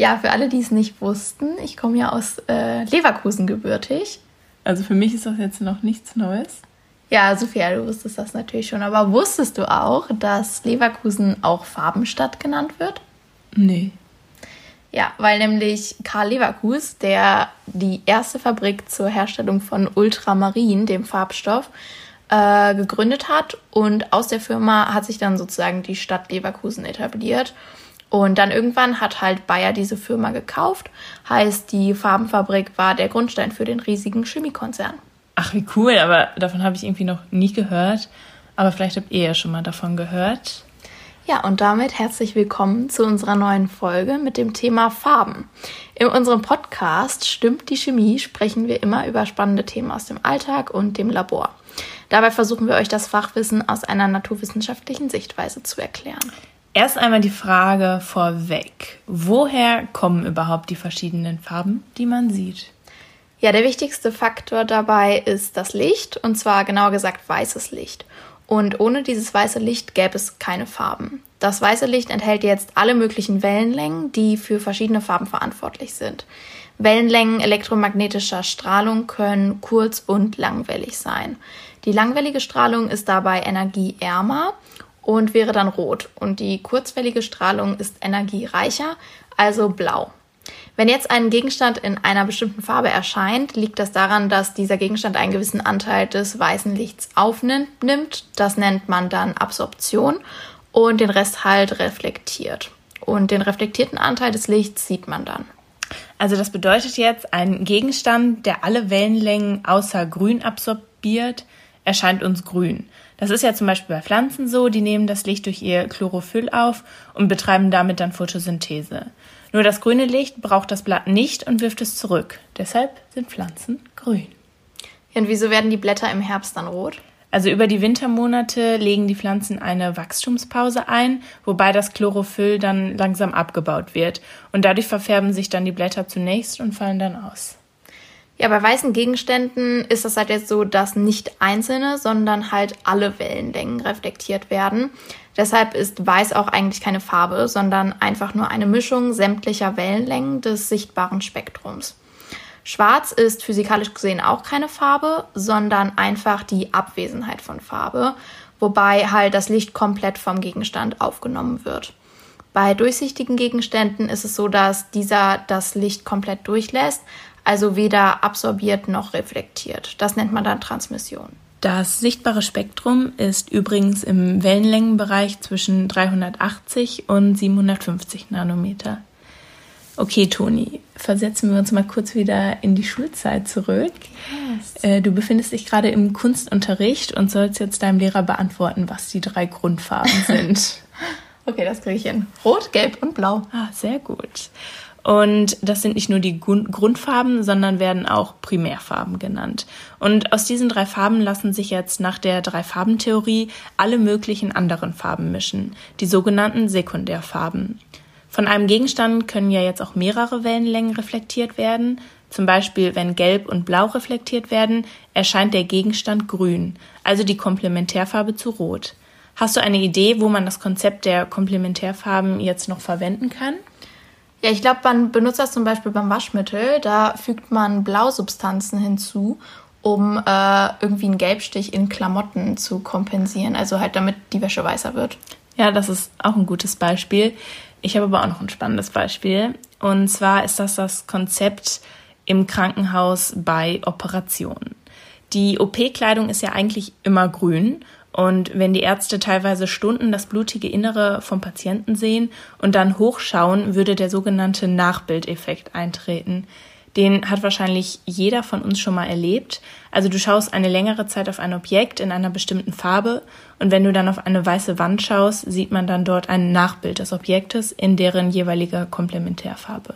Ja, für alle, die es nicht wussten, ich komme ja aus äh, Leverkusen gebürtig. Also für mich ist das jetzt noch nichts Neues. Ja, Sophia, du wusstest das natürlich schon. Aber wusstest du auch, dass Leverkusen auch Farbenstadt genannt wird? Nee. Ja, weil nämlich Karl Leverkus, der die erste Fabrik zur Herstellung von Ultramarin, dem Farbstoff, äh, gegründet hat. Und aus der Firma hat sich dann sozusagen die Stadt Leverkusen etabliert. Und dann irgendwann hat halt Bayer diese Firma gekauft. Heißt, die Farbenfabrik war der Grundstein für den riesigen Chemiekonzern. Ach, wie cool, aber davon habe ich irgendwie noch nie gehört. Aber vielleicht habt ihr ja schon mal davon gehört. Ja, und damit herzlich willkommen zu unserer neuen Folge mit dem Thema Farben. In unserem Podcast Stimmt die Chemie sprechen wir immer über spannende Themen aus dem Alltag und dem Labor. Dabei versuchen wir euch das Fachwissen aus einer naturwissenschaftlichen Sichtweise zu erklären. Erst einmal die Frage vorweg. Woher kommen überhaupt die verschiedenen Farben, die man sieht? Ja, der wichtigste Faktor dabei ist das Licht, und zwar genauer gesagt weißes Licht. Und ohne dieses weiße Licht gäbe es keine Farben. Das weiße Licht enthält jetzt alle möglichen Wellenlängen, die für verschiedene Farben verantwortlich sind. Wellenlängen elektromagnetischer Strahlung können kurz- und langwellig sein. Die langwellige Strahlung ist dabei energieärmer und wäre dann rot. Und die kurzwellige Strahlung ist energiereicher, also blau. Wenn jetzt ein Gegenstand in einer bestimmten Farbe erscheint, liegt das daran, dass dieser Gegenstand einen gewissen Anteil des weißen Lichts aufnimmt. Das nennt man dann Absorption und den Rest halt reflektiert. Und den reflektierten Anteil des Lichts sieht man dann. Also das bedeutet jetzt, ein Gegenstand, der alle Wellenlängen außer grün absorbiert, erscheint uns grün. Das ist ja zum Beispiel bei Pflanzen so, die nehmen das Licht durch ihr Chlorophyll auf und betreiben damit dann Photosynthese. Nur das grüne Licht braucht das Blatt nicht und wirft es zurück. Deshalb sind Pflanzen grün. Und wieso werden die Blätter im Herbst dann rot? Also über die Wintermonate legen die Pflanzen eine Wachstumspause ein, wobei das Chlorophyll dann langsam abgebaut wird. Und dadurch verfärben sich dann die Blätter zunächst und fallen dann aus. Ja, bei weißen Gegenständen ist das halt jetzt so, dass nicht einzelne, sondern halt alle Wellenlängen reflektiert werden. Deshalb ist weiß auch eigentlich keine Farbe, sondern einfach nur eine Mischung sämtlicher Wellenlängen des sichtbaren Spektrums. Schwarz ist physikalisch gesehen auch keine Farbe, sondern einfach die Abwesenheit von Farbe, wobei halt das Licht komplett vom Gegenstand aufgenommen wird. Bei durchsichtigen Gegenständen ist es so, dass dieser das Licht komplett durchlässt, also weder absorbiert noch reflektiert. Das nennt man dann Transmission. Das sichtbare Spektrum ist übrigens im Wellenlängenbereich zwischen 380 und 750 Nanometer. Okay, Toni, versetzen wir uns mal kurz wieder in die Schulzeit zurück. Yes. Äh, du befindest dich gerade im Kunstunterricht und sollst jetzt deinem Lehrer beantworten, was die drei Grundfarben sind. okay, das kriege ich hin. Rot, Gelb und Blau. Ah, sehr gut. Und das sind nicht nur die Grundfarben, sondern werden auch Primärfarben genannt. Und aus diesen drei Farben lassen sich jetzt nach der Drei-Farben-Theorie alle möglichen anderen Farben mischen, die sogenannten Sekundärfarben. Von einem Gegenstand können ja jetzt auch mehrere Wellenlängen reflektiert werden. Zum Beispiel, wenn Gelb und Blau reflektiert werden, erscheint der Gegenstand grün, also die Komplementärfarbe zu Rot. Hast du eine Idee, wo man das Konzept der Komplementärfarben jetzt noch verwenden kann? Ja, ich glaube, man benutzt das zum Beispiel beim Waschmittel. Da fügt man Blausubstanzen hinzu, um äh, irgendwie einen Gelbstich in Klamotten zu kompensieren. Also halt, damit die Wäsche weißer wird. Ja, das ist auch ein gutes Beispiel. Ich habe aber auch noch ein spannendes Beispiel. Und zwar ist das das Konzept im Krankenhaus bei Operationen. Die OP-Kleidung ist ja eigentlich immer grün und wenn die Ärzte teilweise Stunden das blutige Innere vom Patienten sehen und dann hochschauen, würde der sogenannte Nachbildeffekt eintreten. Den hat wahrscheinlich jeder von uns schon mal erlebt. Also du schaust eine längere Zeit auf ein Objekt in einer bestimmten Farbe und wenn du dann auf eine weiße Wand schaust, sieht man dann dort ein Nachbild des Objektes in deren jeweiliger Komplementärfarbe.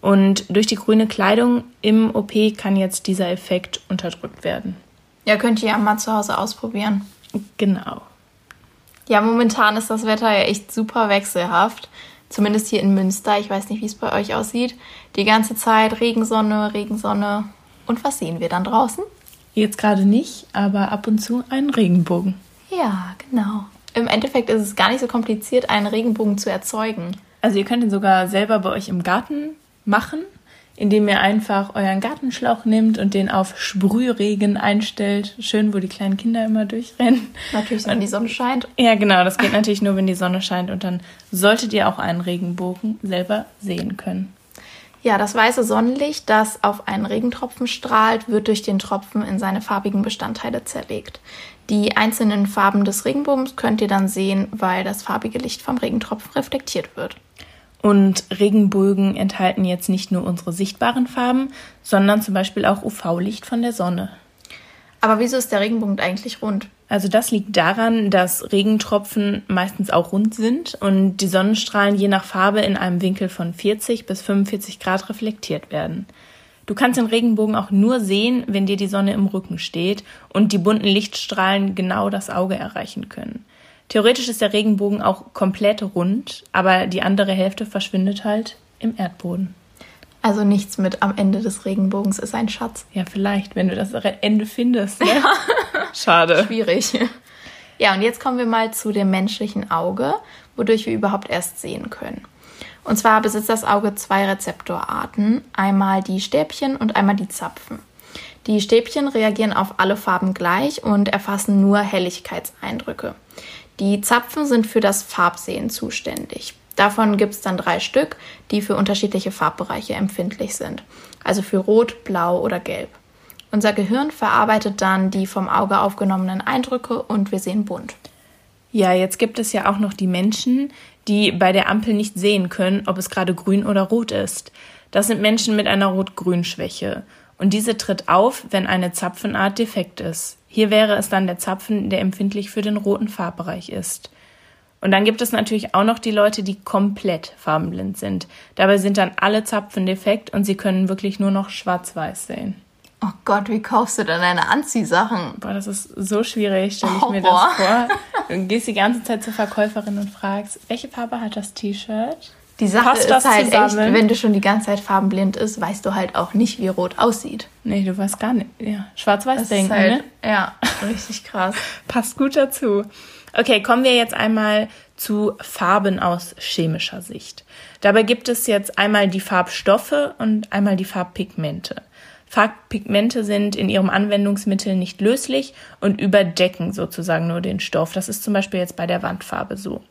Und durch die grüne Kleidung im OP kann jetzt dieser Effekt unterdrückt werden. Ja, könnt ihr ja mal zu Hause ausprobieren. Genau. Ja, momentan ist das Wetter ja echt super wechselhaft. Zumindest hier in Münster. Ich weiß nicht, wie es bei euch aussieht. Die ganze Zeit Regensonne, Regensonne. Und was sehen wir dann draußen? Jetzt gerade nicht, aber ab und zu einen Regenbogen. Ja, genau. Im Endeffekt ist es gar nicht so kompliziert, einen Regenbogen zu erzeugen. Also ihr könnt ihn sogar selber bei euch im Garten machen, indem ihr einfach euren Gartenschlauch nehmt und den auf Sprühregen einstellt. Schön, wo die kleinen Kinder immer durchrennen. Natürlich, wenn die Sonne scheint. Ja, genau. Das geht natürlich nur, wenn die Sonne scheint. Und dann solltet ihr auch einen Regenbogen selber sehen können. Ja, das weiße Sonnenlicht, das auf einen Regentropfen strahlt, wird durch den Tropfen in seine farbigen Bestandteile zerlegt. Die einzelnen Farben des Regenbogens könnt ihr dann sehen, weil das farbige Licht vom Regentropfen reflektiert wird. Und Regenbögen enthalten jetzt nicht nur unsere sichtbaren Farben, sondern zum Beispiel auch UV-Licht von der Sonne. Aber wieso ist der Regenbogen eigentlich rund? Also das liegt daran, dass Regentropfen meistens auch rund sind und die Sonnenstrahlen je nach Farbe in einem Winkel von 40 bis 45 Grad reflektiert werden. Du kannst den Regenbogen auch nur sehen, wenn dir die Sonne im Rücken steht und die bunten Lichtstrahlen genau das Auge erreichen können. Theoretisch ist der Regenbogen auch komplett rund, aber die andere Hälfte verschwindet halt im Erdboden. Also nichts mit am Ende des Regenbogens ist ein Schatz. Ja, vielleicht, wenn du das Ende findest. Ne? Ja. Schade. Schwierig. Ja, und jetzt kommen wir mal zu dem menschlichen Auge, wodurch wir überhaupt erst sehen können. Und zwar besitzt das Auge zwei Rezeptorarten, einmal die Stäbchen und einmal die Zapfen. Die Stäbchen reagieren auf alle Farben gleich und erfassen nur Helligkeitseindrücke. Die Zapfen sind für das Farbsehen zuständig. Davon gibt es dann drei Stück, die für unterschiedliche Farbbereiche empfindlich sind. Also für Rot, Blau oder Gelb. Unser Gehirn verarbeitet dann die vom Auge aufgenommenen Eindrücke und wir sehen bunt. Ja, jetzt gibt es ja auch noch die Menschen, die bei der Ampel nicht sehen können, ob es gerade grün oder rot ist. Das sind Menschen mit einer Rot-Grün-Schwäche. Und diese tritt auf, wenn eine Zapfenart defekt ist. Hier wäre es dann der Zapfen, der empfindlich für den roten Farbbereich ist. Und dann gibt es natürlich auch noch die Leute, die komplett farbenblind sind. Dabei sind dann alle Zapfen defekt und sie können wirklich nur noch schwarz-weiß sehen. Oh Gott, wie kaufst du denn deine Anziehsachen? Boah, das ist so schwierig, stelle ich mir das vor. Du gehst die ganze Zeit zur Verkäuferin und fragst, welche Farbe hat das T-Shirt? Die Sache Passt ist halt zusammen? echt, wenn du schon die ganze Zeit farbenblind ist, weißt du halt auch nicht, wie rot aussieht. Nee, du weißt gar nicht. Ja, schwarz-weiß denken, halt, ne? Ja, richtig krass. Passt gut dazu. Okay, kommen wir jetzt einmal zu Farben aus chemischer Sicht. Dabei gibt es jetzt einmal die Farbstoffe und einmal die Farbpigmente. Farbpigmente sind in ihrem Anwendungsmittel nicht löslich und überdecken sozusagen nur den Stoff. Das ist zum Beispiel jetzt bei der Wandfarbe so.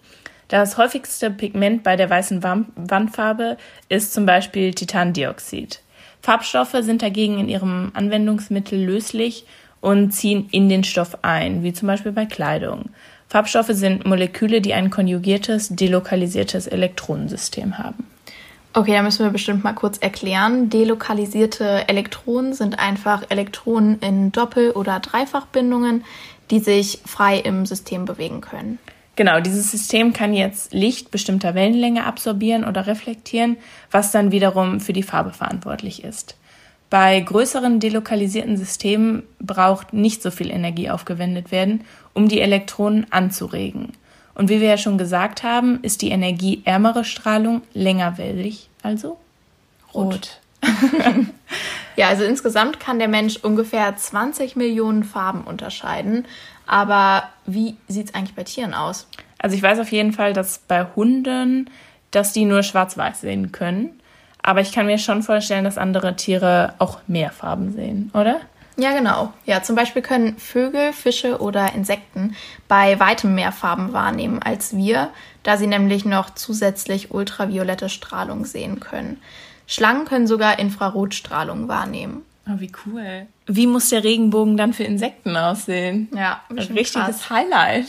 Das häufigste Pigment bei der weißen Wandfarbe ist zum Beispiel Titandioxid. Farbstoffe sind dagegen in ihrem Anwendungsmittel löslich und ziehen in den Stoff ein, wie zum Beispiel bei Kleidung. Farbstoffe sind Moleküle, die ein konjugiertes, delokalisiertes Elektronensystem haben. Okay, da müssen wir bestimmt mal kurz erklären. Delokalisierte Elektronen sind einfach Elektronen in Doppel- oder Dreifachbindungen, die sich frei im System bewegen können. Genau, dieses System kann jetzt Licht bestimmter Wellenlänge absorbieren oder reflektieren, was dann wiederum für die Farbe verantwortlich ist. Bei größeren delokalisierten Systemen braucht nicht so viel Energie aufgewendet werden, um die Elektronen anzuregen. Und wie wir ja schon gesagt haben, ist die energieärmere Strahlung längerwellig, also rot. ja, also insgesamt kann der Mensch ungefähr 20 Millionen Farben unterscheiden. Aber wie sieht es eigentlich bei Tieren aus? Also ich weiß auf jeden Fall, dass bei Hunden, dass die nur schwarz-weiß sehen können. Aber ich kann mir schon vorstellen, dass andere Tiere auch mehr Farben sehen, oder? Ja, genau. Ja, zum Beispiel können Vögel, Fische oder Insekten bei weitem mehr Farben wahrnehmen als wir, da sie nämlich noch zusätzlich ultraviolette Strahlung sehen können. Schlangen können sogar Infrarotstrahlung wahrnehmen. Oh, wie cool. Wie muss der Regenbogen dann für Insekten aussehen? Ja, ein richtiges krass. Highlight.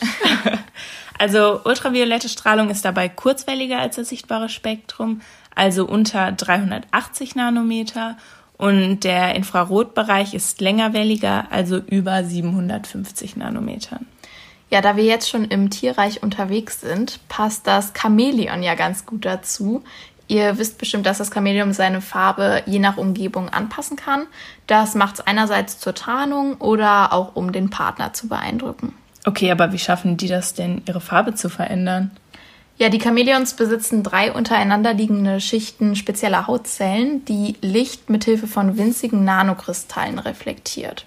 also ultraviolette Strahlung ist dabei kurzwelliger als das sichtbare Spektrum, also unter 380 Nanometer. Und der Infrarotbereich ist längerwelliger, also über 750 Nanometern. Ja, da wir jetzt schon im Tierreich unterwegs sind, passt das Chamäleon ja ganz gut dazu. Ihr wisst bestimmt, dass das Chamäleon seine Farbe je nach Umgebung anpassen kann. Das macht es einerseits zur Tarnung oder auch um den Partner zu beeindrucken. Okay, aber wie schaffen die das denn, ihre Farbe zu verändern? Ja, die Chamäleons besitzen drei untereinander liegende Schichten spezieller Hautzellen, die Licht mithilfe von winzigen Nanokristallen reflektiert.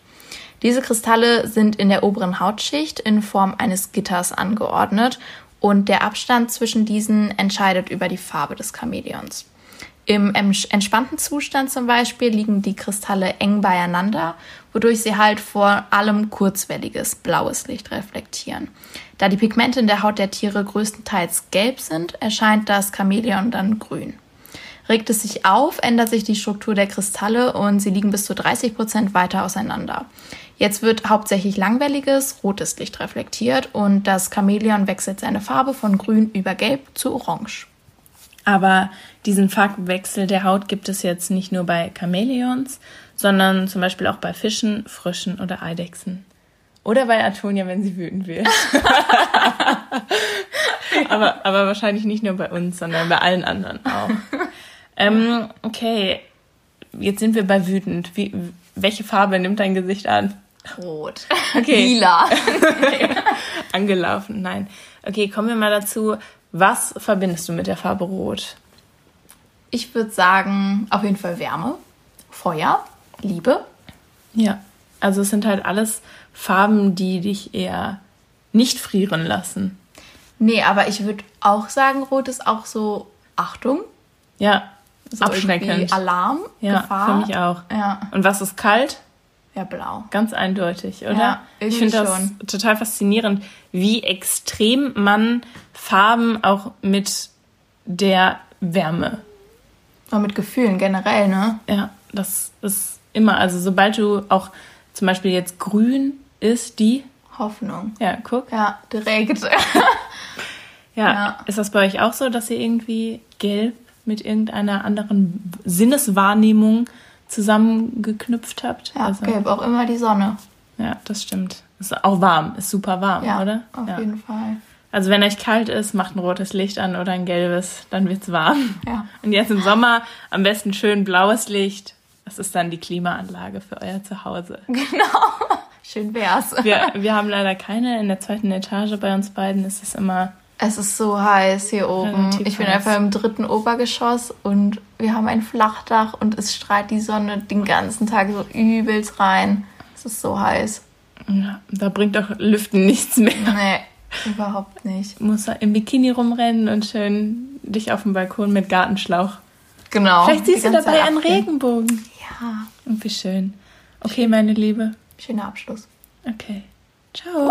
Diese Kristalle sind in der oberen Hautschicht in Form eines Gitters angeordnet Und der Abstand zwischen diesen entscheidet über die Farbe des Chamäleons. Im entspannten Zustand zum Beispiel liegen die Kristalle eng beieinander, wodurch sie halt vor allem kurzwelliges blaues Licht reflektieren. Da die Pigmente in der Haut der Tiere größtenteils gelb sind, erscheint das Chamäleon dann grün. Regt es sich auf, ändert sich die Struktur der Kristalle und sie liegen bis zu 30 Prozent weiter auseinander. Jetzt wird hauptsächlich langwelliges, rotes Licht reflektiert und das Chamäleon wechselt seine Farbe von grün über gelb zu orange. Aber diesen Farbwechsel der Haut gibt es jetzt nicht nur bei Chamäleons, sondern zum Beispiel auch bei Fischen, Fröschen oder Eidechsen. Oder bei Antonia, wenn sie wütend wird. aber, aber wahrscheinlich nicht nur bei uns, sondern bei allen anderen auch. Ähm, okay, jetzt sind wir bei wütend. Wie, welche Farbe nimmt dein Gesicht an? Rot. Okay. Lila. Angelaufen, nein. Okay, kommen wir mal dazu. Was verbindest du mit der Farbe Rot? Ich würde sagen, auf jeden Fall Wärme, Feuer, Liebe. Ja, also es sind halt alles Farben, die dich eher nicht frieren lassen. Nee, aber ich würde auch sagen, Rot ist auch so Achtung. Ja, so abschreckend. Alarm, ja, Gefahr. für mich auch. Ja. Und was ist kalt? Ja, blau. Ganz eindeutig, oder? Ja, ich finde das schon. total faszinierend, wie extrem man Farben auch mit der Wärme. Und mit Gefühlen generell, ne? Ja, das ist immer, also sobald du auch zum Beispiel jetzt grün ist, die Hoffnung. Ja, guck. Ja, direkt. ja. ja. Ist das bei euch auch so, dass ihr irgendwie gelb mit irgendeiner anderen Sinneswahrnehmung zusammengeknüpft habt? Ja, also, gelb auch immer die Sonne. Ja, das stimmt. Ist auch warm, ist super warm, ja, oder? Auf ja. jeden Fall. Also wenn euch kalt ist, macht ein rotes Licht an oder ein gelbes, dann wird's warm. Ja. Und jetzt im Sommer am besten schön blaues Licht. Das ist dann die Klimaanlage für euer Zuhause. Genau. Schön wär's. Wir, wir haben leider keine. In der zweiten Etage bei uns beiden ist es immer. Es ist so heiß hier oben. Ich bin heiß. einfach im dritten Obergeschoss und wir haben ein Flachdach und es strahlt die Sonne den ganzen Tag so übelst rein. Es ist so heiß. Ja, da bringt doch Lüften nichts mehr. Nee, überhaupt nicht. Du musst im Bikini rumrennen und schön dich auf dem Balkon mit Gartenschlauch. Genau. Vielleicht siehst du dabei einen Regenbogen. Ja. Und wie schön. Okay, meine Liebe. Schöner Abschluss. Okay. Ciao.